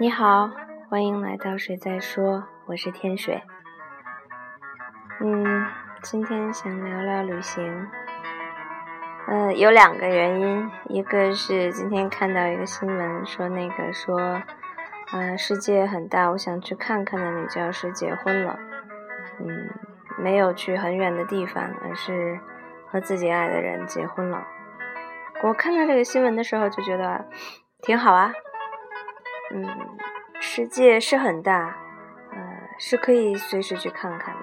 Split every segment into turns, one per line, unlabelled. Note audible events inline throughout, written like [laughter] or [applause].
你好，欢迎来到水在说，我是天水。嗯，今天想聊聊旅行。嗯，有两个原因，一个是今天看到一个新闻，说那个说，呃，世界很大，我想去看看的女教师结婚了。嗯，没有去很远的地方，而是和自己爱的人结婚了。我看到这个新闻的时候就觉得挺好啊。嗯，世界是很大，呃，是可以随时去看看的。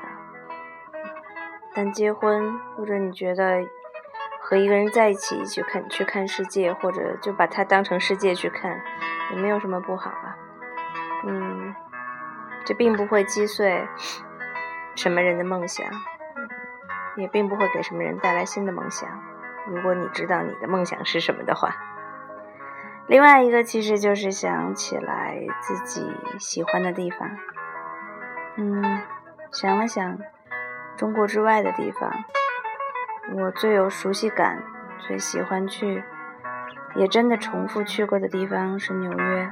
但结婚，或者你觉得和一个人在一起去看去看世界，或者就把它当成世界去看，也没有什么不好啊。嗯，这并不会击碎什么人的梦想，也并不会给什么人带来新的梦想。如果你知道你的梦想是什么的话。另外一个其实就是想起来自己喜欢的地方，嗯，想了想，中国之外的地方，我最有熟悉感、最喜欢去，也真的重复去过的地方是纽约。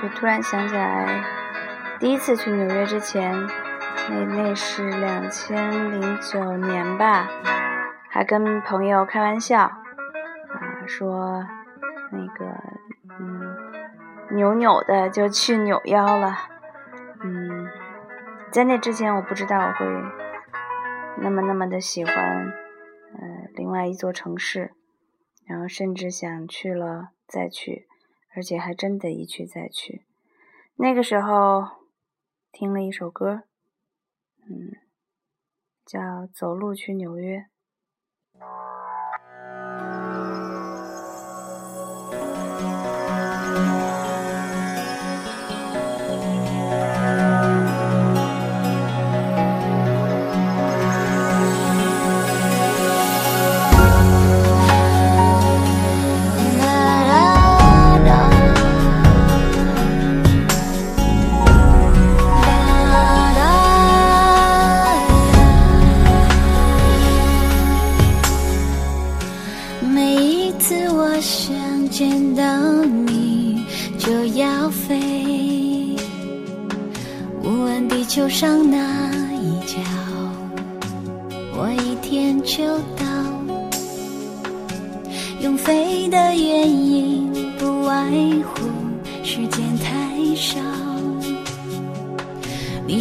就突然想起来，第一次去纽约之前，那那是两千零九年吧，还跟朋友开玩笑。说那个嗯，扭扭的就去扭腰了。嗯，在那之前我不知道我会那么那么的喜欢呃另外一座城市，然后甚至想去了再去，而且还真的一去再去。那个时候听了一首歌，嗯，叫《走路去纽约》。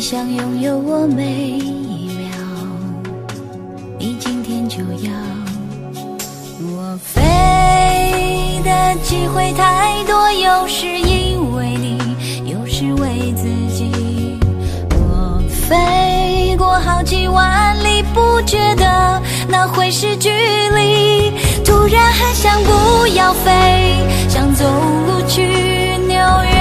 想拥有我每一秒，你今天就要。我飞的机会太多，有时因为你，有时为自己。我飞过好几万里，不觉得那会是距离。突然很想不要飞，想走路去纽约。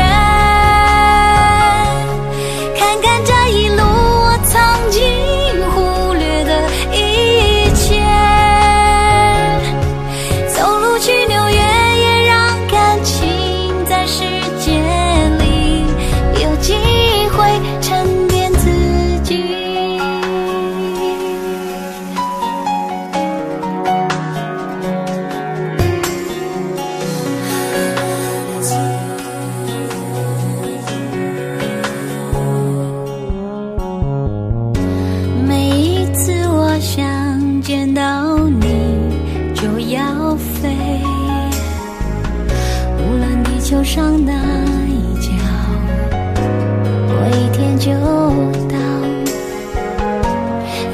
地球上那一角过一天就到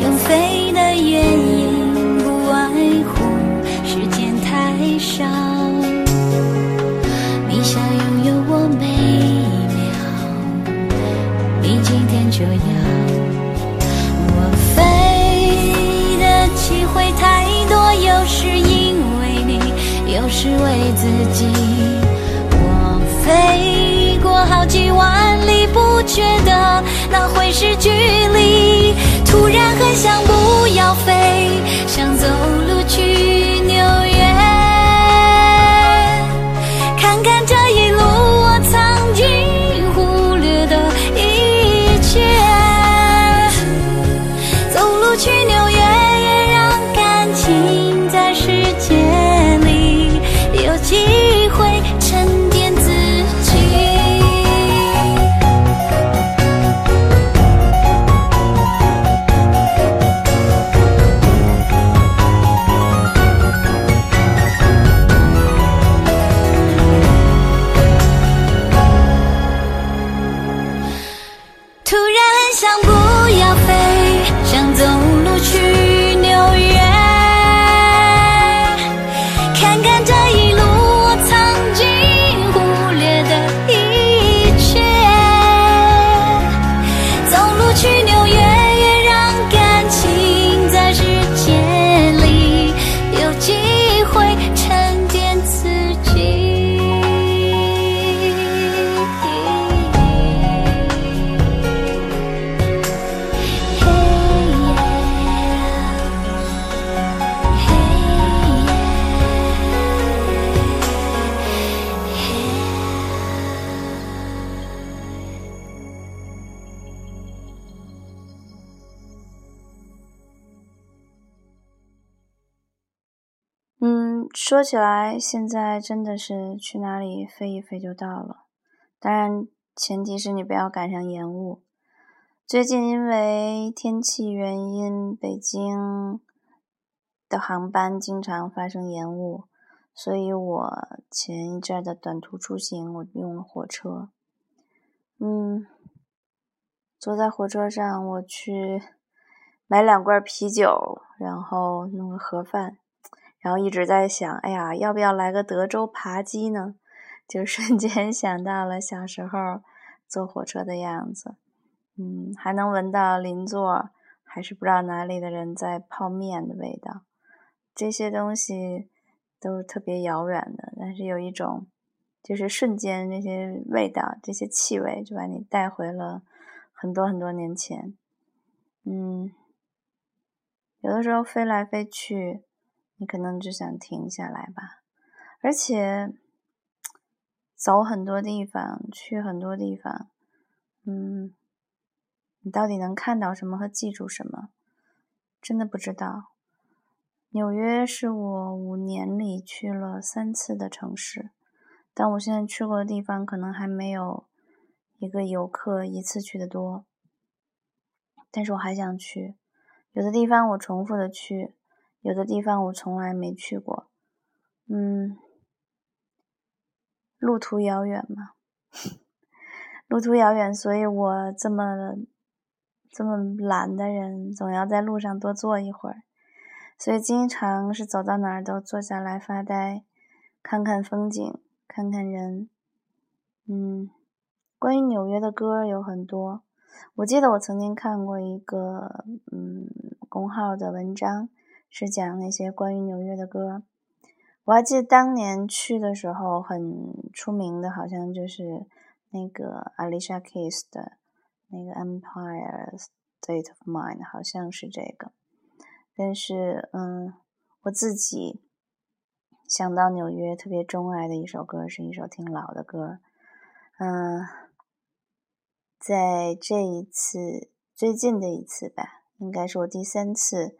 用飞的原因不外乎时间太少你想拥有我每一秒你今天就要我飞的机会太多有时因为你有时为自己
说起来，现在真的是去哪里飞一飞就到了。当然，前提是你不要赶上延误。最近因为天气原因，北京的航班经常发生延误，所以我前一阵的短途出行，我用了火车。嗯，坐在火车上，我去买两罐啤酒，然后弄个盒饭。然后一直在想，哎呀，要不要来个德州扒鸡呢？就瞬间 [laughs] 想到了小时候坐火车的样子，嗯，还能闻到邻座还是不知道哪里的人在泡面的味道，这些东西都特别遥远的，但是有一种，就是瞬间这些味道、这些气味就把你带回了很多很多年前，嗯，有的时候飞来飞去。你可能就想停下来吧，而且走很多地方，去很多地方，嗯，你到底能看到什么和记住什么，真的不知道。纽约是我五年里去了三次的城市，但我现在去过的地方可能还没有一个游客一次去的多，但是我还想去。有的地方我重复的去。有的地方我从来没去过，嗯，路途遥远嘛，[laughs] 路途遥远，所以我这么这么懒的人，总要在路上多坐一会儿，所以经常是走到哪儿都坐下来发呆，看看风景，看看人，嗯，关于纽约的歌有很多，我记得我曾经看过一个嗯公号的文章。是讲那些关于纽约的歌，我还记得当年去的时候很出名的，好像就是那个 Alicia Keys 的那个 Empire State of Mind，好像是这个。但是，嗯，我自己想到纽约特别钟爱的一首歌，是一首挺老的歌，嗯，在这一次最近的一次吧，应该是我第三次。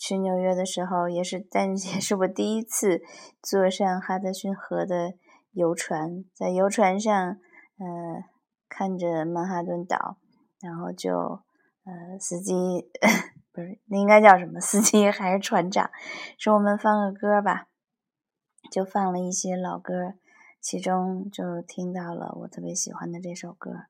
去纽约的时候，也是，但也是我第一次坐上哈德逊河的游船，在游船上，呃，看着曼哈顿岛，然后就，呃，司机 [laughs] 不是，那应该叫什么？司机还是船长？说我们放个歌吧，就放了一些老歌，其中就听到了我特别喜欢的这首歌。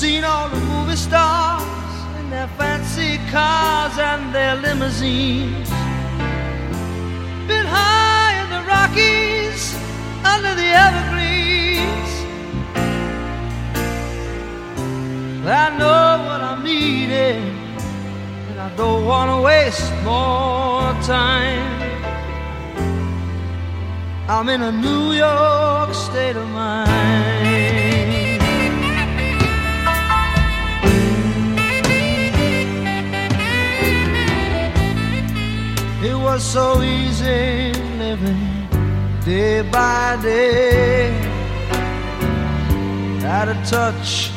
Seen all the movie stars in their fancy cars and their limousines. Been high in the Rockies under the evergreens. I know what I'm needing, and I don't want to waste more time. I'm in a New York state of mind. Was so easy living day by day. Out of touch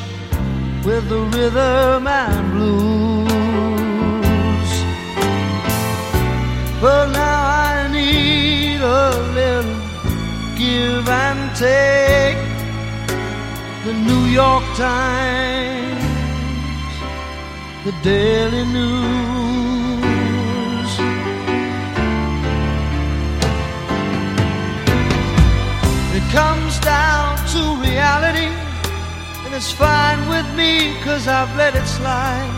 with the rhythm and blues. But now I need a little give and take. The New York Times, the Daily News. Comes down to reality, and it's fine with me, cause I've let it slide.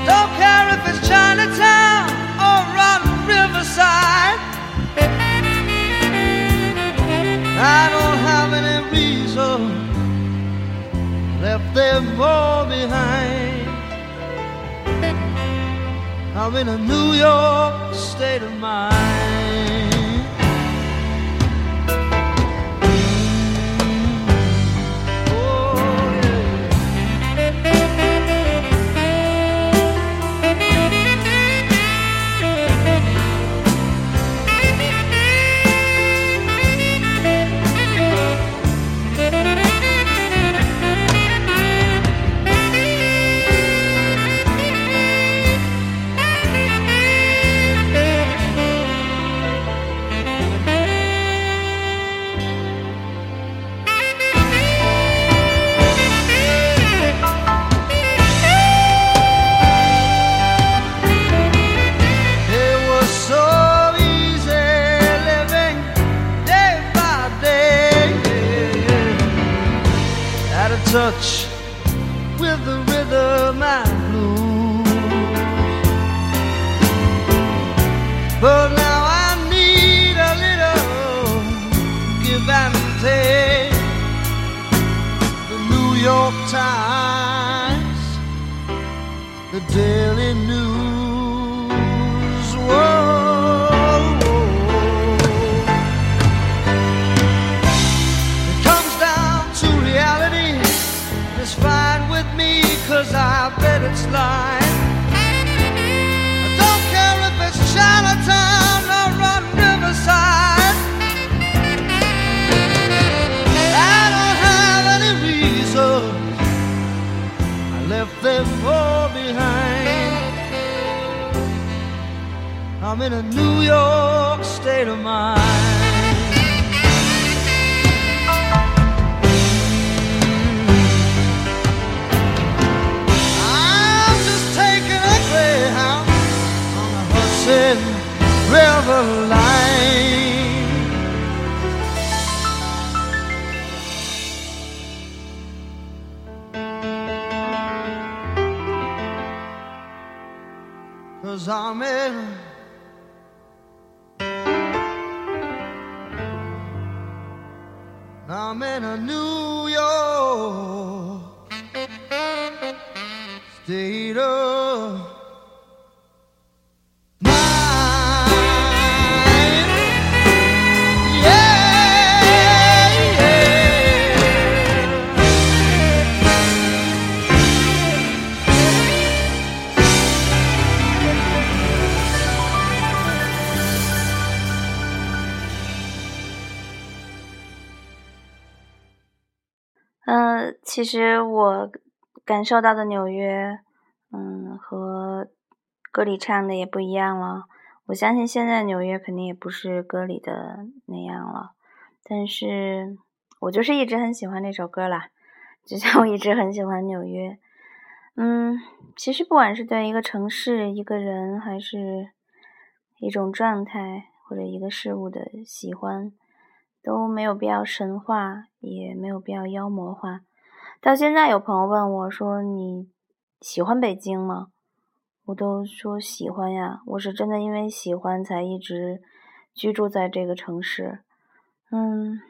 I don't care if it's Chinatown or on Riverside. I don't have any reason left them all behind. I'm in a New York state of mind. But now I need a little give and take. The New York Times, the Daily News. Whoa. It comes down to reality. It's fine with me, cause I bet it's lying. I'm in a New York state of mind. I'm just taking a Greyhound on the Hudson River line. Cause I'm in I'm in a New York
其实我感受到的纽约，嗯，和歌里唱的也不一样了。我相信现在纽约肯定也不是歌里的那样了，但是我就是一直很喜欢那首歌啦，就像我一直很喜欢纽约。嗯，其实不管是对一个城市、一个人，还是一种状态或者一个事物的喜欢，都没有必要神化，也没有必要妖魔化。到现在，有朋友问我说：“你喜欢北京吗？”我都说喜欢呀，我是真的因为喜欢才一直居住在这个城市。嗯，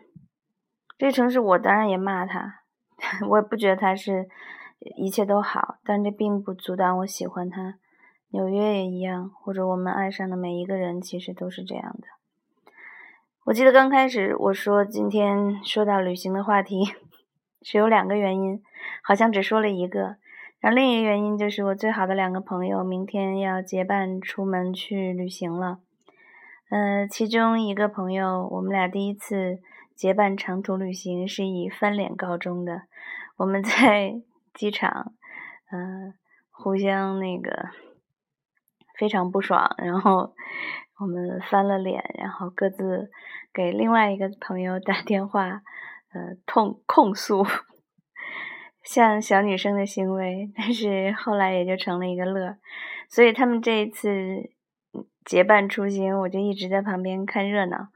这城市我当然也骂他，[laughs] 我也不觉得他是一切都好，但这并不阻挡我喜欢他。纽约也一样，或者我们爱上的每一个人，其实都是这样的。我记得刚开始我说今天说到旅行的话题，是有两个原因，好像只说了一个。然后另一个原因就是我最好的两个朋友明天要结伴出门去旅行了。嗯，其中一个朋友，我们俩第一次结伴长途旅行是以翻脸告终的。我们在机场，嗯，互相那个非常不爽，然后我们翻了脸，然后各自给另外一个朋友打电话，呃，痛控诉。像小女生的行为，但是后来也就成了一个乐，所以他们这一次结伴出行，我就一直在旁边看热闹，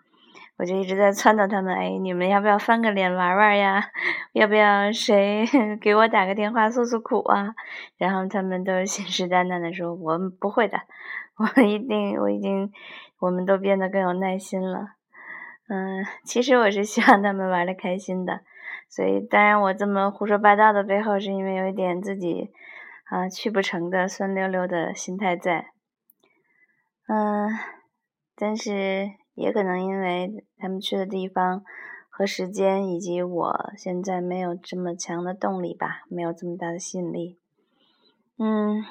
我就一直在撺掇他们，哎，你们要不要翻个脸玩玩呀？要不要谁 [laughs] 给我打个电话诉诉苦啊？然后他们都信誓旦旦的说，我们不会的，[laughs] 我一定，我已经，我们都变得更有耐心了。嗯，其实我是希望他们玩的开心的。所以，当然，我这么胡说八道的背后，是因为有一点自己啊去不成的酸溜溜的心态在。嗯，但是也可能因为他们去的地方和时间，以及我现在没有这么强的动力吧，没有这么大的吸引力。嗯，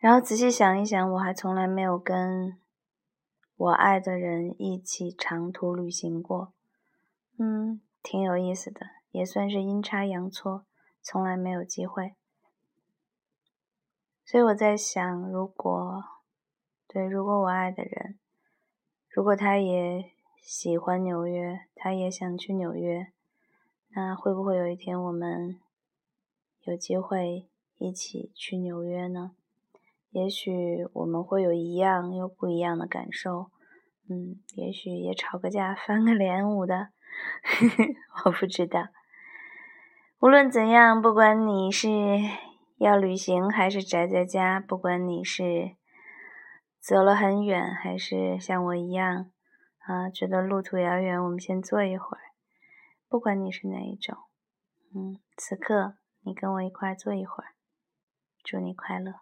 然后仔细想一想，我还从来没有跟我爱的人一起长途旅行过。嗯。挺有意思的，也算是阴差阳错，从来没有机会。所以我在想，如果对，如果我爱的人，如果他也喜欢纽约，他也想去纽约，那会不会有一天我们有机会一起去纽约呢？也许我们会有一样又不一样的感受，嗯，也许也吵个架，翻个脸舞的。[laughs] 我不知道。无论怎样，不管你是要旅行还是宅在家，不管你是走了很远还是像我一样啊，觉得路途遥远，我们先坐一会儿。不管你是哪一种，嗯，此刻你跟我一块坐一会儿，祝你快乐。